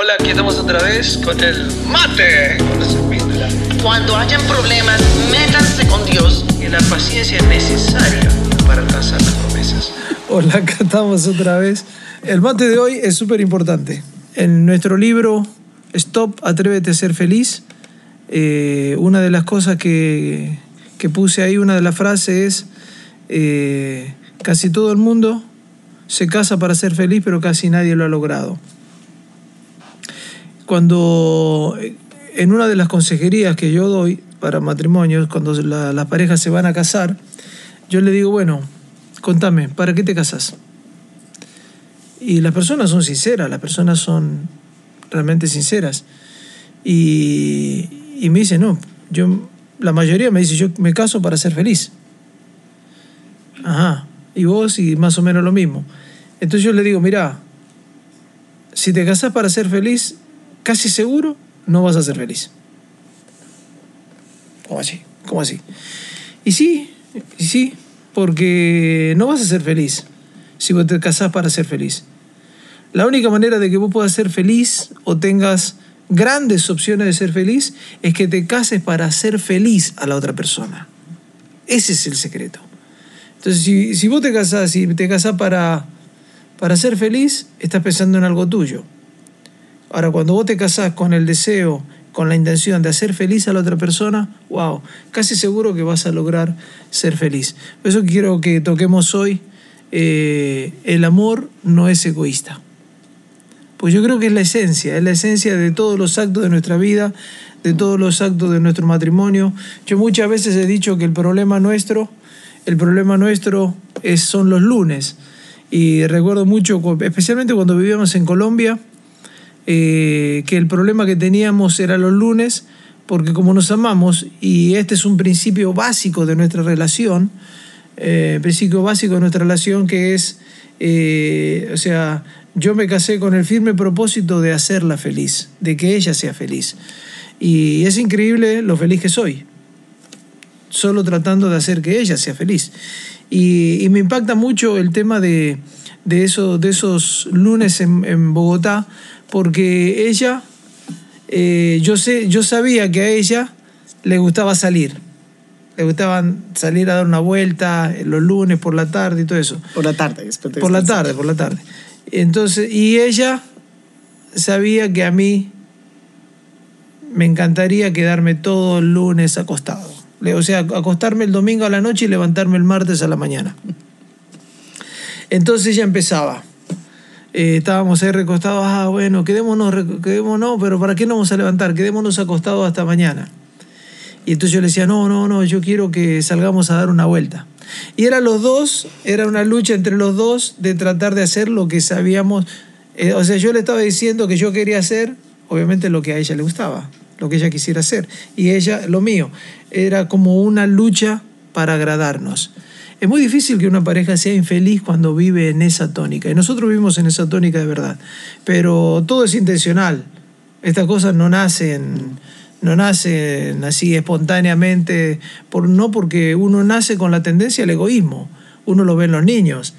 Hola, aquí estamos otra vez con el mate con la serpíndula. Cuando hayan problemas, métanse con Dios. Y la paciencia es necesaria para alcanzar las promesas. Hola, acá estamos otra vez. El mate de hoy es súper importante. En nuestro libro Stop, Atrévete a ser feliz, eh, una de las cosas que, que, puse ahí, una de las frases es, eh, casi todo el mundo se casa para ser feliz, pero casi nadie lo ha logrado. Cuando en una de las consejerías que yo doy para matrimonios, cuando las parejas se van a casar, yo le digo, bueno, contame, ¿para qué te casas? Y las personas son sinceras, las personas son realmente sinceras. Y, y me dice, no, yo, la mayoría me dice, yo me caso para ser feliz. Ajá, y vos y más o menos lo mismo. Entonces yo le digo, mira, si te casas para ser feliz, casi seguro no vas a ser feliz. ¿Cómo así? ¿Cómo así? Y sí, y sí, porque no vas a ser feliz si vos te casás para ser feliz. La única manera de que vos puedas ser feliz o tengas grandes opciones de ser feliz es que te cases para hacer feliz a la otra persona. Ese es el secreto. Entonces, si, si vos te casás y te casás para, para ser feliz, estás pensando en algo tuyo. Ahora, cuando vos te casás con el deseo, con la intención de hacer feliz a la otra persona, wow, casi seguro que vas a lograr ser feliz. Por eso quiero que toquemos hoy, eh, el amor no es egoísta. Pues yo creo que es la esencia, es la esencia de todos los actos de nuestra vida, de todos los actos de nuestro matrimonio. Yo muchas veces he dicho que el problema nuestro, el problema nuestro es, son los lunes. Y recuerdo mucho, especialmente cuando vivíamos en Colombia, eh, que el problema que teníamos era los lunes, porque como nos amamos, y este es un principio básico de nuestra relación, eh, principio básico de nuestra relación que es, eh, o sea, yo me casé con el firme propósito de hacerla feliz, de que ella sea feliz. Y es increíble lo feliz que soy, solo tratando de hacer que ella sea feliz. Y, me impacta mucho el tema de, de, eso, de esos lunes en, Bogotá, porque ella, eh, yo, sé, yo sabía que a ella le gustaba salir. Le gustaba salir a dar una vuelta los lunes por la tarde y todo eso. Por la tarde, Por la tarde, por la tarde. Entonces, y ella sabía que a mí me encantaría quedarme todo el lunes acostado. O sea, acostarme el domingo a la noche y levantarme el martes a la mañana. Entonces ella empezaba. Eh, estábamos ahí recostados, ah, bueno, quedémonos, quedémonos, pero ¿para qué no vamos a levantar? Quedémonos acostados hasta mañana. Y entonces yo le decía, no, no, no, yo quiero que salgamos a dar una vuelta. Y eran los dos, era una lucha entre los dos de tratar de hacer lo que sabíamos. Eh, o sea, yo le estaba diciendo que yo quería hacer, obviamente, lo que a ella le gustaba, lo que ella quisiera hacer. Y ella, lo mío. Era como una lucha para agradarnos. Es muy difícil que una pareja sea infeliz cuando vive en esa tónica. Y nosotros vivimos en esa tónica de verdad. Pero todo es intencional. Estas cosas no nacen no nace así espontáneamente, por, no porque uno nace con la tendencia al egoísmo, uno lo ve en los niños.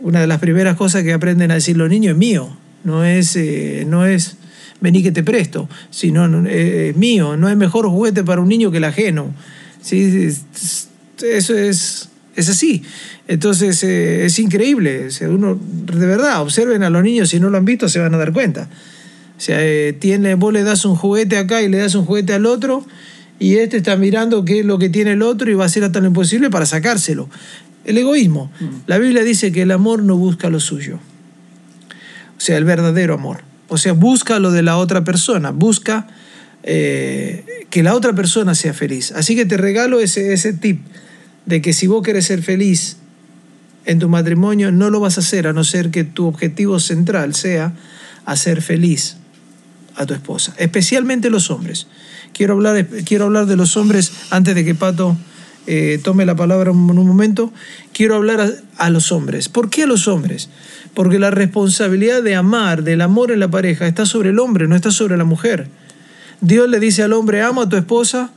Una de las primeras cosas que aprenden a decir los niños es mío, no es, eh, no es vení que te presto, sino eh, es mío, no es mejor juguete para un niño que el ajeno. ¿Sí? Eso es, es así. Entonces eh, es increíble. uno, de verdad, observen a los niños, si no lo han visto se van a dar cuenta. O sea, eh, tiene, vos le das un juguete acá y le das un juguete al otro, y este está mirando qué es lo que tiene el otro y va a hacer hasta lo imposible para sacárselo. El egoísmo. Mm. La Biblia dice que el amor no busca lo suyo. O sea, el verdadero amor. O sea, busca lo de la otra persona, busca eh, que la otra persona sea feliz. Así que te regalo ese, ese tip de que si vos querés ser feliz en tu matrimonio, no lo vas a hacer a no ser que tu objetivo central sea hacer feliz a tu esposa, especialmente los hombres. Quiero hablar, quiero hablar de los hombres antes de que Pato eh, tome la palabra en un momento. Quiero hablar a, a, los hombres. ¿Por qué a los hombres? Porque la responsabilidad de amar, del amor en la pareja, está sobre el hombre, no está sobre la mujer. Dios le dice al hombre, ama a tu esposa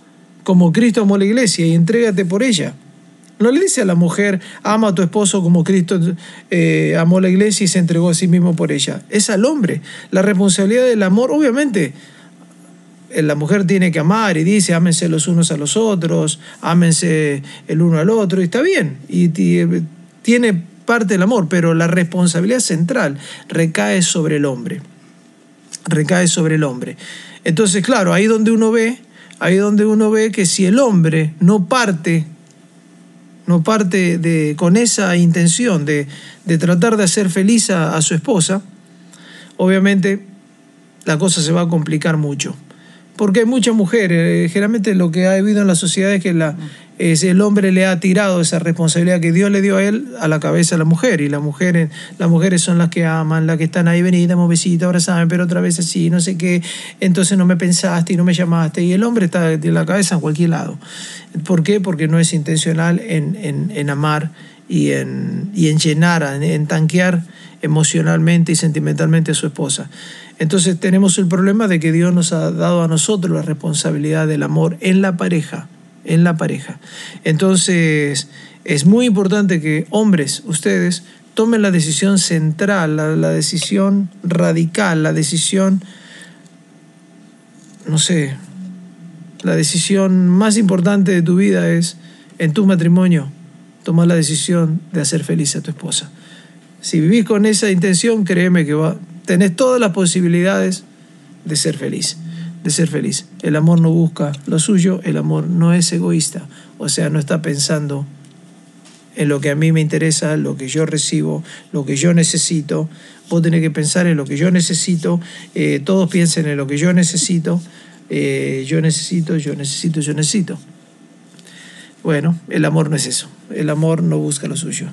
como Cristo amó a la iglesia y entrégate por ella. No le dice a la mujer, ama a tu esposo como Cristo eh, amó la iglesia y se entregó a sí mismo por ella. Es al hombre. La responsabilidad del amor, obviamente, eh, la mujer tiene que amar y dice, ámense los unos a los otros, ámense el uno al otro, y está bien. Y tiene parte del amor, pero la responsabilidad central recae sobre el hombre. Recae sobre el hombre. Entonces, claro, ahí donde uno ve, ahí donde uno ve que si el hombre no parte no parte de, con esa intención de, tratar de hacer feliz a, su esposa, obviamente la cosa se va a complicar mucho. Porque hay muchas mujeres, eh, generalmente lo que ha habido en la sociedad es que la, el hombre le ha tirado esa responsabilidad que Dios le dio a él a la cabeza a la mujer. Y las mujeres, las mujeres son las que aman, las que están ahí, vení, damos besito, abrazame, pero otra vez así, no sé qué. Entonces no me pensaste y no me llamaste. Y el hombre está de la cabeza en cualquier lado. ¿Por qué? Porque no es intencional en, amar y en, y en llenar, en, tanquear emocionalmente y sentimentalmente a su esposa. Entonces tenemos el problema de que Dios nos ha dado a nosotros la responsabilidad del amor en la pareja, en la pareja. Entonces es muy importante que hombres, ustedes, tomen la decisión central, la, la decisión radical, la decisión, no sé, la decisión más importante de tu vida es, en tu matrimonio, tomar la decisión de hacer feliz a tu esposa. Si vivís con esa intención, créeme que tenés todas las posibilidades de ser feliz, de ser feliz. El amor no busca lo suyo, el amor no es egoísta, o sea, no está pensando en lo que a mí me interesa, lo que yo recibo, lo que yo necesito. Vos tenés que pensar en lo que yo necesito, eh, todos piensen en lo que yo necesito, eh, yo necesito, yo necesito, yo necesito. Bueno, el amor no es eso. El amor no busca lo suyo.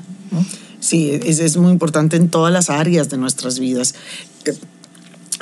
Sí, es, es muy importante en todas las áreas de nuestras vidas. Eh,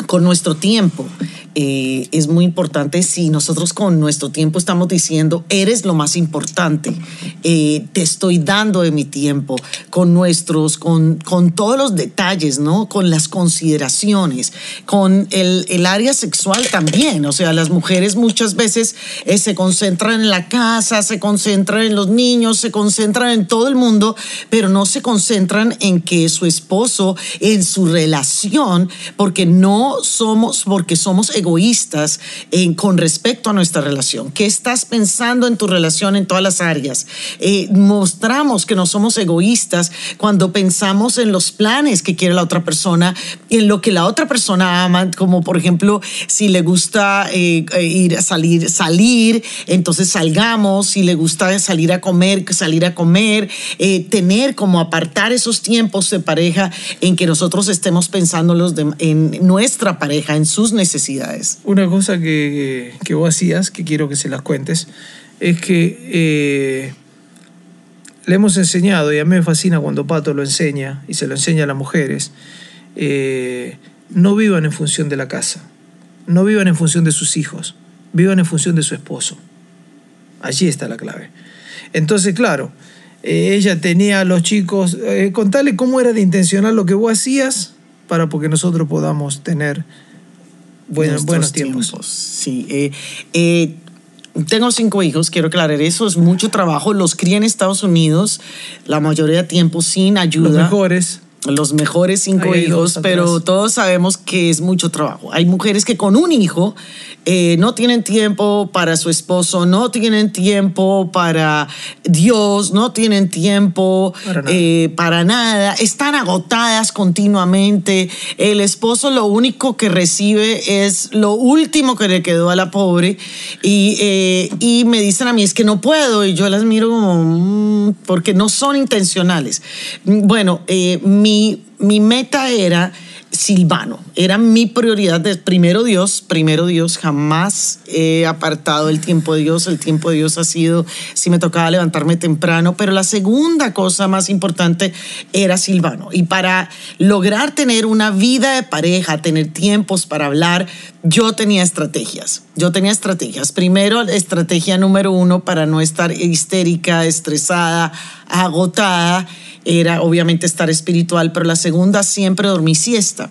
con nuestro tiempo. Eh, es muy importante si nosotros con nuestro tiempo estamos diciendo, eres lo más importante, eh, te estoy dando de mi tiempo, con nuestros, con, con todos los detalles, ¿no? Con las consideraciones, con el, el área sexual también. O sea, las mujeres muchas veces eh, se concentran en la casa, se concentran en los niños, se concentran en todo el mundo, pero no se concentran en que su esposo, en su relación, porque no somos, porque somos egoístas en, con respecto a nuestra relación. ¿Qué estás pensando en tu relación en todas las áreas? Eh, mostramos que no somos egoístas cuando pensamos en los planes que quiere la otra persona, en lo que la otra persona ama, como por ejemplo, si le gusta eh, eh, ir a salir, salir, entonces salgamos, si le gusta salir a comer, salir a comer, tener como apartar esos tiempos de pareja en que nosotros estemos pensando en nuestra pareja, en sus necesidades. Una cosa que, que, vos hacías, que quiero que se las cuentes, es que eh, le hemos enseñado, y a mí me fascina cuando Pato lo enseña, y se lo enseña a las mujeres, eh, no vivan en función de la casa, no vivan en función de sus hijos, vivan en función de su esposo. Allí está la clave. Entonces, claro, eh, ella tenía a los chicos, contale cómo era de intencional lo que vos hacías para porque nosotros podamos tener buenos tiempos. Sí. Eh, eh, tengo cinco hijos, quiero aclarar eso, es mucho trabajo. Los crié en Estados Unidos, la mayoría de tiempo sin ayuda. Los mejores los mejores cinco hijos, pero todos sabemos que es mucho trabajo. Hay mujeres que con un hijo eh, no tienen tiempo para su esposo, no tienen tiempo para Dios, no tienen tiempo eh, para nada. están agotadas continuamente. El esposo lo único que recibe es lo último que le quedó a la pobre y, eh, y me dicen a mí es que no puedo y yo las miro como mm", porque no son intencionales. Bueno, mi, mi meta era Silvano. Era mi prioridad de primero Dios, primero Dios. Jamás he apartado el tiempo de Dios. El tiempo de Dios ha sido, si me tocaba levantarme temprano, pero la segunda cosa más importante era Silvano. Y para lograr tener una vida de pareja, tener tiempos para hablar, yo tenía estrategias. Yo tenía estrategias. Primero, estrategia número uno para no estar histérica, estresada, agotada era obviamente estar espiritual, pero la segunda siempre dormí siesta.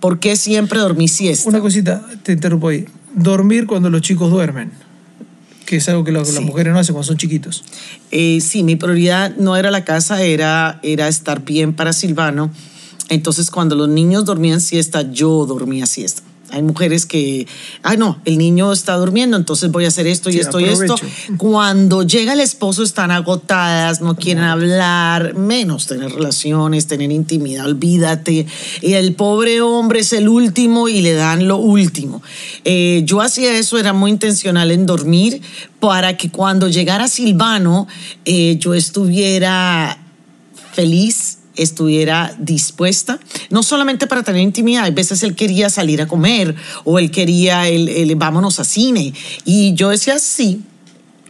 ¿Por qué siempre dormí siesta? Una cosita, te interrumpo ahí. Dormir cuando los chicos duermen. que es algo que las mujeres no hacen cuando son chiquitos. Eh, sí, mi prioridad no era la casa, era, era estar bien para Silvano. Entonces, cuando los niños dormían siesta, yo dormía siesta. Hay mujeres que, ay no, el niño está durmiendo, entonces voy a hacer esto y Sí, esto y esto. Cuando llega el esposo están agotadas, no quieren hablar, menos tener relaciones, tener intimidad, olvídate. Y el pobre hombre es el último y le dan lo último. Eh, yo hacía eso, era muy intencional en dormir para que cuando llegara Silvano eh, yo estuviera feliz, estuviera dispuesta, no solamente para tener intimidad, a veces él quería salir a comer o él quería, el, vámonos a cine. Y yo decía sí,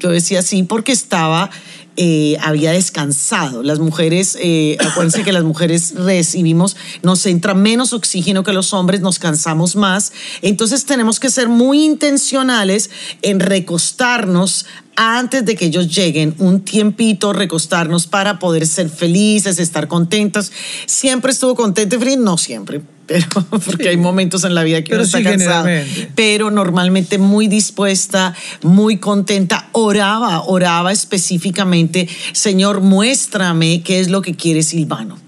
yo decía sí porque estaba, eh, había descansado. Las mujeres, eh, acuérdense que las mujeres recibimos, nos entra menos oxígeno que los hombres, nos cansamos más. Entonces tenemos que ser muy intencionales en recostarnos antes de que ellos lleguen, un tiempito, recostarnos para poder ser felices, estar contentas. Siempre estuvo contenta feliz, no siempre, pero porque hay momentos en la vida que Pero uno está sí, cansado. Pero normalmente muy dispuesta, muy contenta. Oraba, oraba específicamente, Señor, muéstrame qué es lo que quiere Silvano.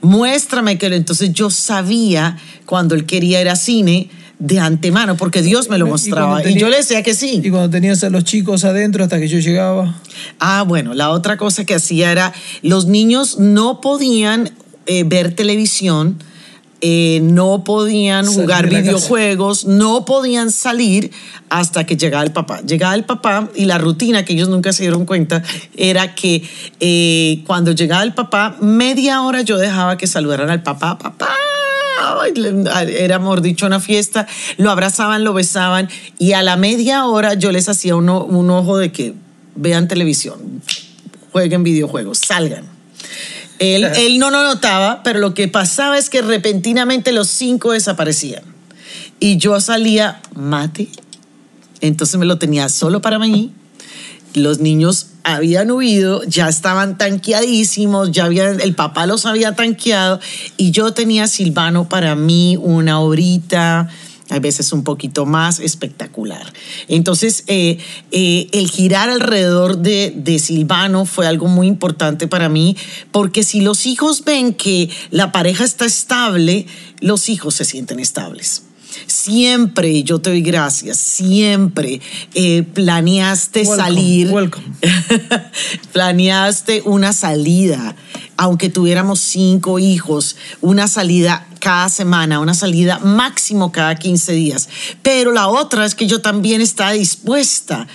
Muéstrame que entonces yo sabía cuando él quería ir a cine de antemano, porque Dios me lo mostraba. Y, tenía- yo le decía que sí. Y cuando tenías a los chicos adentro hasta que yo llegaba. Ah, bueno, la otra cosa que hacía era, los niños no podían eh, ver televisión, eh, no podían Salir jugar casa. videojuegos, no podían salir hasta que llegaba el papá. Llegaba el papá y la rutina que ellos nunca se dieron cuenta era que eh, cuando llegaba el papá, media hora yo dejaba que saludaran al papá, papá. Era, mejor dicho, una fiesta. Lo abrazaban, lo besaban y a la media hora yo les hacía uno, un ojo de que vean televisión, jueguen videojuegos, salgan. Él, él no lo notaba, pero lo que pasaba es que repentinamente los cinco desaparecían. Y yo salía, mate. Entonces me lo tenía solo para mí. Los niños habían huido, ya estaban tanqueadísimos, ya habían, el papá los había tanqueado y yo tenía Silvano para mí una horita, a veces un poquito más espectacular. Entonces, eh, eh, el girar alrededor de, de Silvano fue algo muy importante para mí, porque si los hijos ven que la pareja está estable, los hijos se sienten estables. Siempre, yo te doy gracias, siempre eh, planeaste Welcome, salir. welcome. planeaste una salida, aunque tuviéramos cinco hijos, una salida cada semana, una salida máximo cada 15 días. Pero la otra es que yo también estaba dispuesta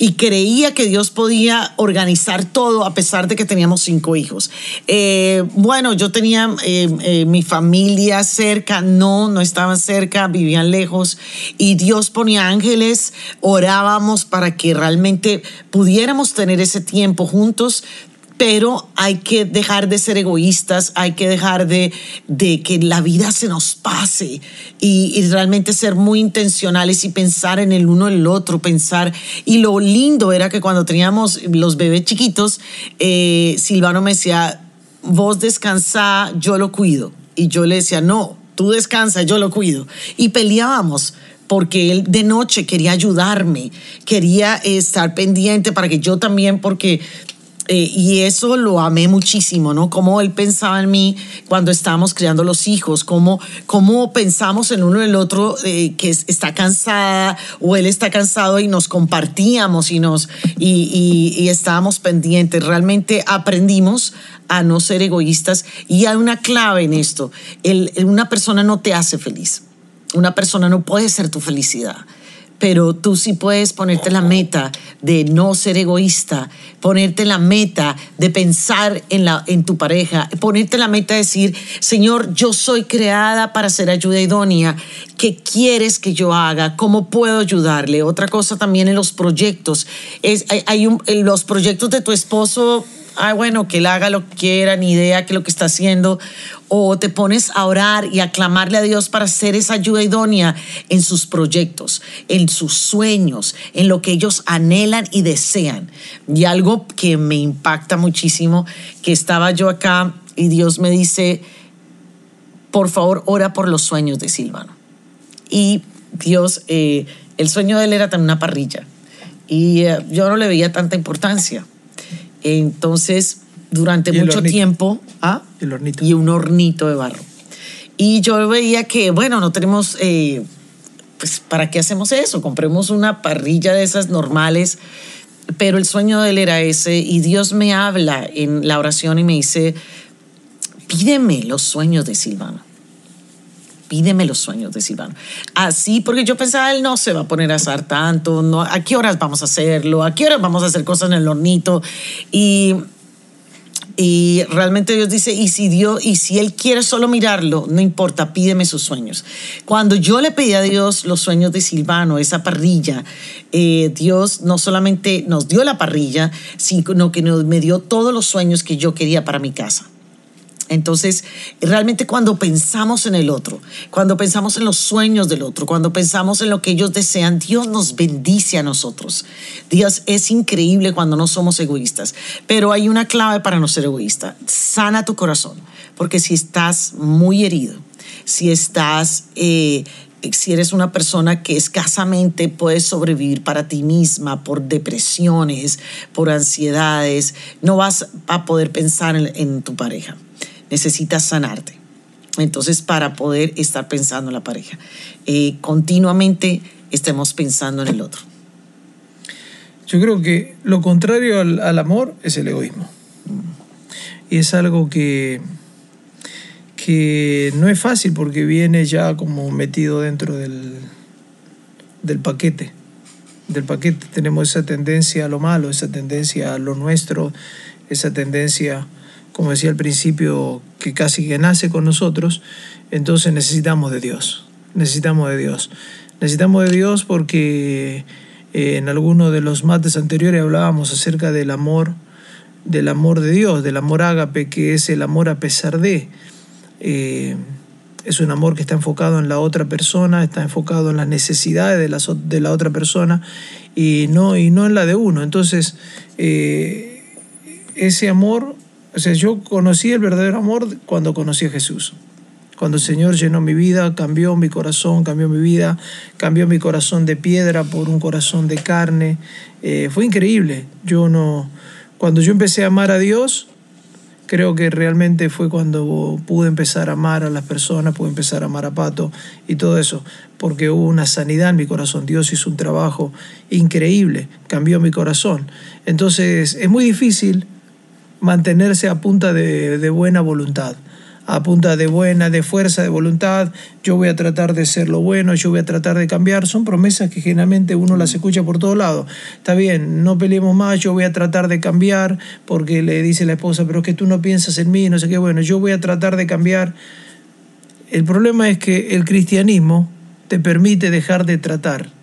y creía que Dios podía organizar todo a pesar de que teníamos cinco hijos. Eh, bueno, yo tenía eh, eh, mi familia cerca, no, no estaban cerca, vivían lejos y Dios ponía ángeles, orábamos para que realmente pudiéramos tener ese tiempo juntos. Pero hay que dejar de ser egoístas, hay que dejar de, que la vida se nos pase y, realmente ser muy intencionales y pensar en el uno el otro, pensar. Y lo lindo era que cuando teníamos los bebés chiquitos, eh, Silvano me decía, vos descansá, yo lo cuido. Y yo le decía, no, tú descansa, yo lo cuido. Y peleábamos porque él de noche quería ayudarme, quería estar pendiente para que yo también, porque eh, y eso lo amé muchísimo, ¿no? Cómo él pensaba en mí cuando estábamos criando los hijos, cómo, cómo pensamos en uno el otro eh, que es- está cansada o él está cansado y nos compartíamos y, nos, y, y- y estábamos pendientes. Realmente aprendimos a no ser egoístas y hay una clave en esto. El- una persona no te hace feliz. Una persona no puede ser tu felicidad pero tú sí puedes ponerte la meta de no ser egoísta, ponerte la meta de pensar en, la, en tu pareja, ponerte la meta de decir, Señor, yo soy creada para ser ayuda idónea, ¿qué quieres que yo haga? ¿Cómo puedo ayudarle? Otra cosa también en los proyectos, es, hay, hay un- en los proyectos de tu esposo ay, bueno, que él haga lo que quiera, ni idea que lo que está haciendo, o te pones a orar y a clamarle a Dios para ser esa ayuda idónea en sus proyectos, en sus sueños, en lo que ellos anhelan y desean. Y algo que me impacta muchísimo, que estaba yo acá y Dios me dice, por favor, ora por los sueños de Silvano. Y Dios, eh, el sueño de él era tener una parrilla. Y eh, yo no le veía tanta importancia. Entonces, durante mucho tiempo... ¿ah? El hornito. Y un hornito de barro. Y yo veía que, bueno, no tenemos... eh, pues, ¿para qué hacemos eso? Compremos una parrilla de esas normales. Pero el sueño de él era ese y Dios me habla en la oración y me dice, pídeme los sueños de Silvano. Pídeme los sueños de Silvano. Así, porque yo pensaba, él no se va a poner a asar tanto, no, ¿a qué horas vamos a hacerlo? ¿A qué horas vamos a hacer cosas en el hornito? Y, y realmente Dios dice, y si Dios, y si Él quiere solo mirarlo, no importa, pídeme sus sueños. Cuando yo le pedí a Dios los sueños de Silvano, esa parrilla, eh, Dios no solamente nos dio la parrilla, sino que nos, me dio todos los sueños que yo quería para mi casa. Entonces, realmente cuando pensamos en el otro, cuando pensamos en los sueños del otro, cuando pensamos en lo que ellos desean, Dios nos bendice a nosotros. Dios es increíble cuando no somos egoístas. Pero hay una clave para no ser egoísta. Sana tu corazón, porque si estás muy herido, si estás... eh, si eres una persona que escasamente puedes sobrevivir para ti misma por depresiones, por ansiedades, no vas a poder pensar en, en tu pareja. Necesitas sanarte. Entonces, para poder estar pensando en la pareja, eh, continuamente estemos pensando en el otro. Yo creo que lo contrario al, al amor es el egoísmo. Y es algo que, que no es fácil porque viene ya como metido dentro del, del paquete. Del paquete tenemos esa tendencia a lo malo, esa tendencia a lo nuestro, esa tendencia, como decía al principio, que casi que nace con nosotros. Entonces necesitamos de Dios. Necesitamos de Dios. Necesitamos de Dios porque eh, en alguno de los mates anteriores hablábamos acerca del amor, del amor de Dios, del amor ágape, que es el amor a pesar de. Eh, es un amor que está enfocado en la otra persona, está enfocado en las necesidades de la, de la otra persona y no, y no en la de uno. Entonces, eh, ese amor, o sea, yo conocí el verdadero amor cuando conocí a Jesús. Cuando el Señor llenó mi vida, cambió mi corazón, cambió mi vida, cambió mi corazón de piedra por un corazón de carne. Eh, fue increíble. Yo no, cuando yo empecé a amar a Dios, creo que realmente fue cuando pude empezar a amar a las personas, pude empezar a amar a Pato y todo eso, porque hubo una sanidad en mi corazón. Dios hizo un trabajo increíble, cambió mi corazón. Entonces es muy difícil mantenerse a punta de, buena voluntad, a punta de buena, de fuerza de voluntad. Yo voy a tratar de ser lo bueno, yo voy a tratar de cambiar. Son promesas que generalmente uno las escucha por todos lados. Está bien, no peleemos más, yo voy a tratar de cambiar, porque le dice la esposa, pero es que tú no piensas en mí, no sé qué. Bueno, yo voy a tratar de cambiar. El problema es que el cristianismo te permite dejar de tratar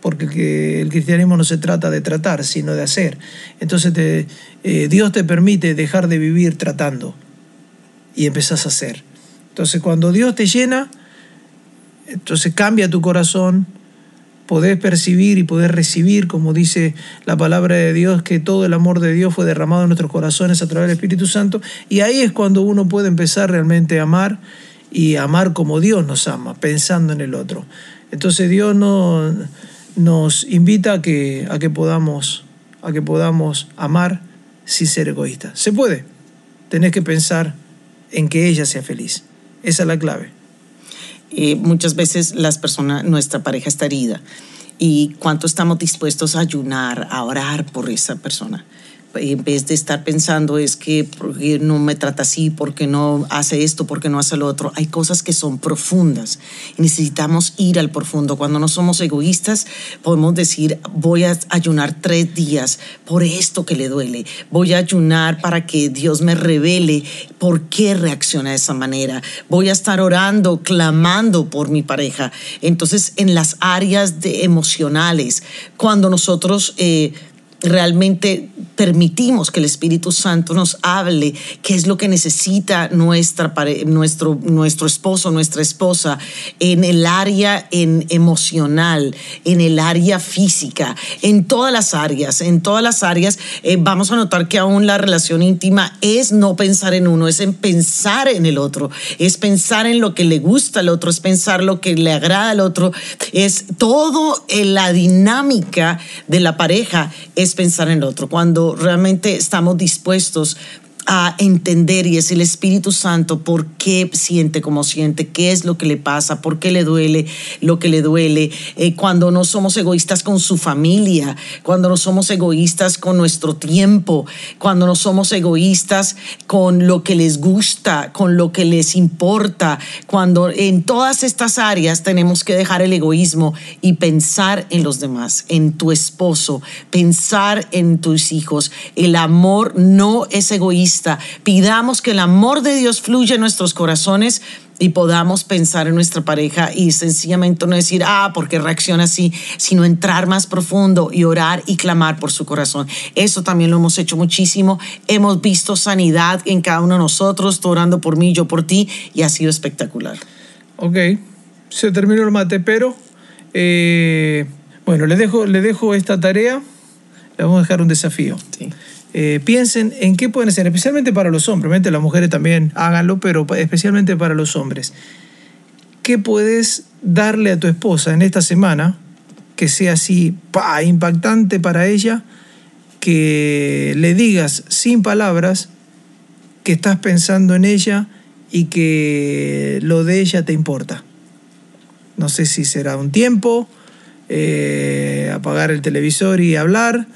porque que el cristianismo no se trata de tratar, sino de hacer. Entonces te- eh, Dios te permite dejar de vivir tratando y empezás a hacer. Entonces cuando Dios te llena, entonces cambia tu corazón, podés percibir y podés recibir, como dice la palabra de Dios, que todo el amor de Dios fue derramado en nuestros corazones a través del Espíritu Santo, y ahí es cuando uno puede empezar realmente a amar y amar como Dios nos ama, pensando en el otro. Entonces Dios no, nos invita a que, a, que podamos, a que podamos amar sin ser egoístas. Se puede, tenés que pensar en que ella sea feliz. Esa es la clave. Eh, muchas veces las personas, nuestra pareja está herida y cuánto estamos dispuestos a ayunar, a orar por esa persona. En vez de estar pensando es que porque no me trata así, porque no hace esto, porque no hace lo otro. Hay cosas que son profundas y necesitamos ir al profundo. Cuando no somos egoístas, podemos decir, voy a ayunar tres días por esto que le duele. Voy a ayunar para que Dios me revele por qué reacciona de esa manera. Voy a estar orando, clamando por mi pareja. Entonces, en las áreas de emocionales, cuando nosotros... eh, realmente permitimos que el Espíritu Santo nos hable qué es lo que necesita nuestra nuestro, nuestro esposo, nuestra esposa en el área en emocional, en el área física, en todas las áreas, en todas las áreas, eh, vamos a notar que aún la relación íntima es no pensar en uno, es en pensar en el otro, es pensar en lo que le gusta al otro, es pensar lo que le agrada al otro, es todo en la dinámica de la pareja, es pensar en el otro. Cuando realmente estamos dispuestos a entender y es el Espíritu Santo por qué siente como siente, qué es lo que le pasa, por qué le duele lo que le duele, eh, cuando no somos egoístas con su familia, cuando no somos egoístas con nuestro tiempo, cuando no somos egoístas con lo que les gusta, con lo que les importa, cuando en todas estas áreas tenemos que dejar el egoísmo y pensar en los demás, en tu esposo, pensar en tus hijos. El amor no es egoísta Pidamos que el amor de Dios fluya en nuestros corazones y podamos pensar en nuestra pareja y sencillamente no decir, ah, porque reacciona así, sino entrar más profundo y orar y clamar por su corazón. Eso también lo hemos hecho muchísimo. Hemos visto sanidad en cada uno de nosotros, tú orando por mí, yo por ti, y ha sido espectacular. Ok, se terminó el mate, pero eh, bueno, le dejo, le dejo esta tarea, le vamos a dejar un desafío. Sí. Eh, piensen en qué pueden hacer, especialmente para los hombres, obviamente las mujeres también háganlo, pero especialmente para los hombres. ¿Qué puedes darle a tu esposa en esta semana que sea así impactante para ella? Que le digas sin palabras que estás pensando en ella y que lo de ella te importa. No sé si será un tiempo, eh, apagar el televisor y hablar,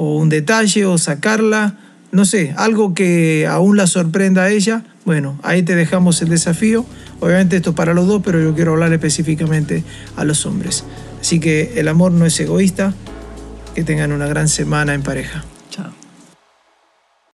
o un detalle o sacarla, no sé, algo que aún la sorprenda a ella, bueno, ahí te dejamos el desafío. Obviamente esto para los dos, pero yo quiero hablar específicamente a los hombres. Así que el amor no es egoísta. Que tengan una gran semana en pareja. Chao.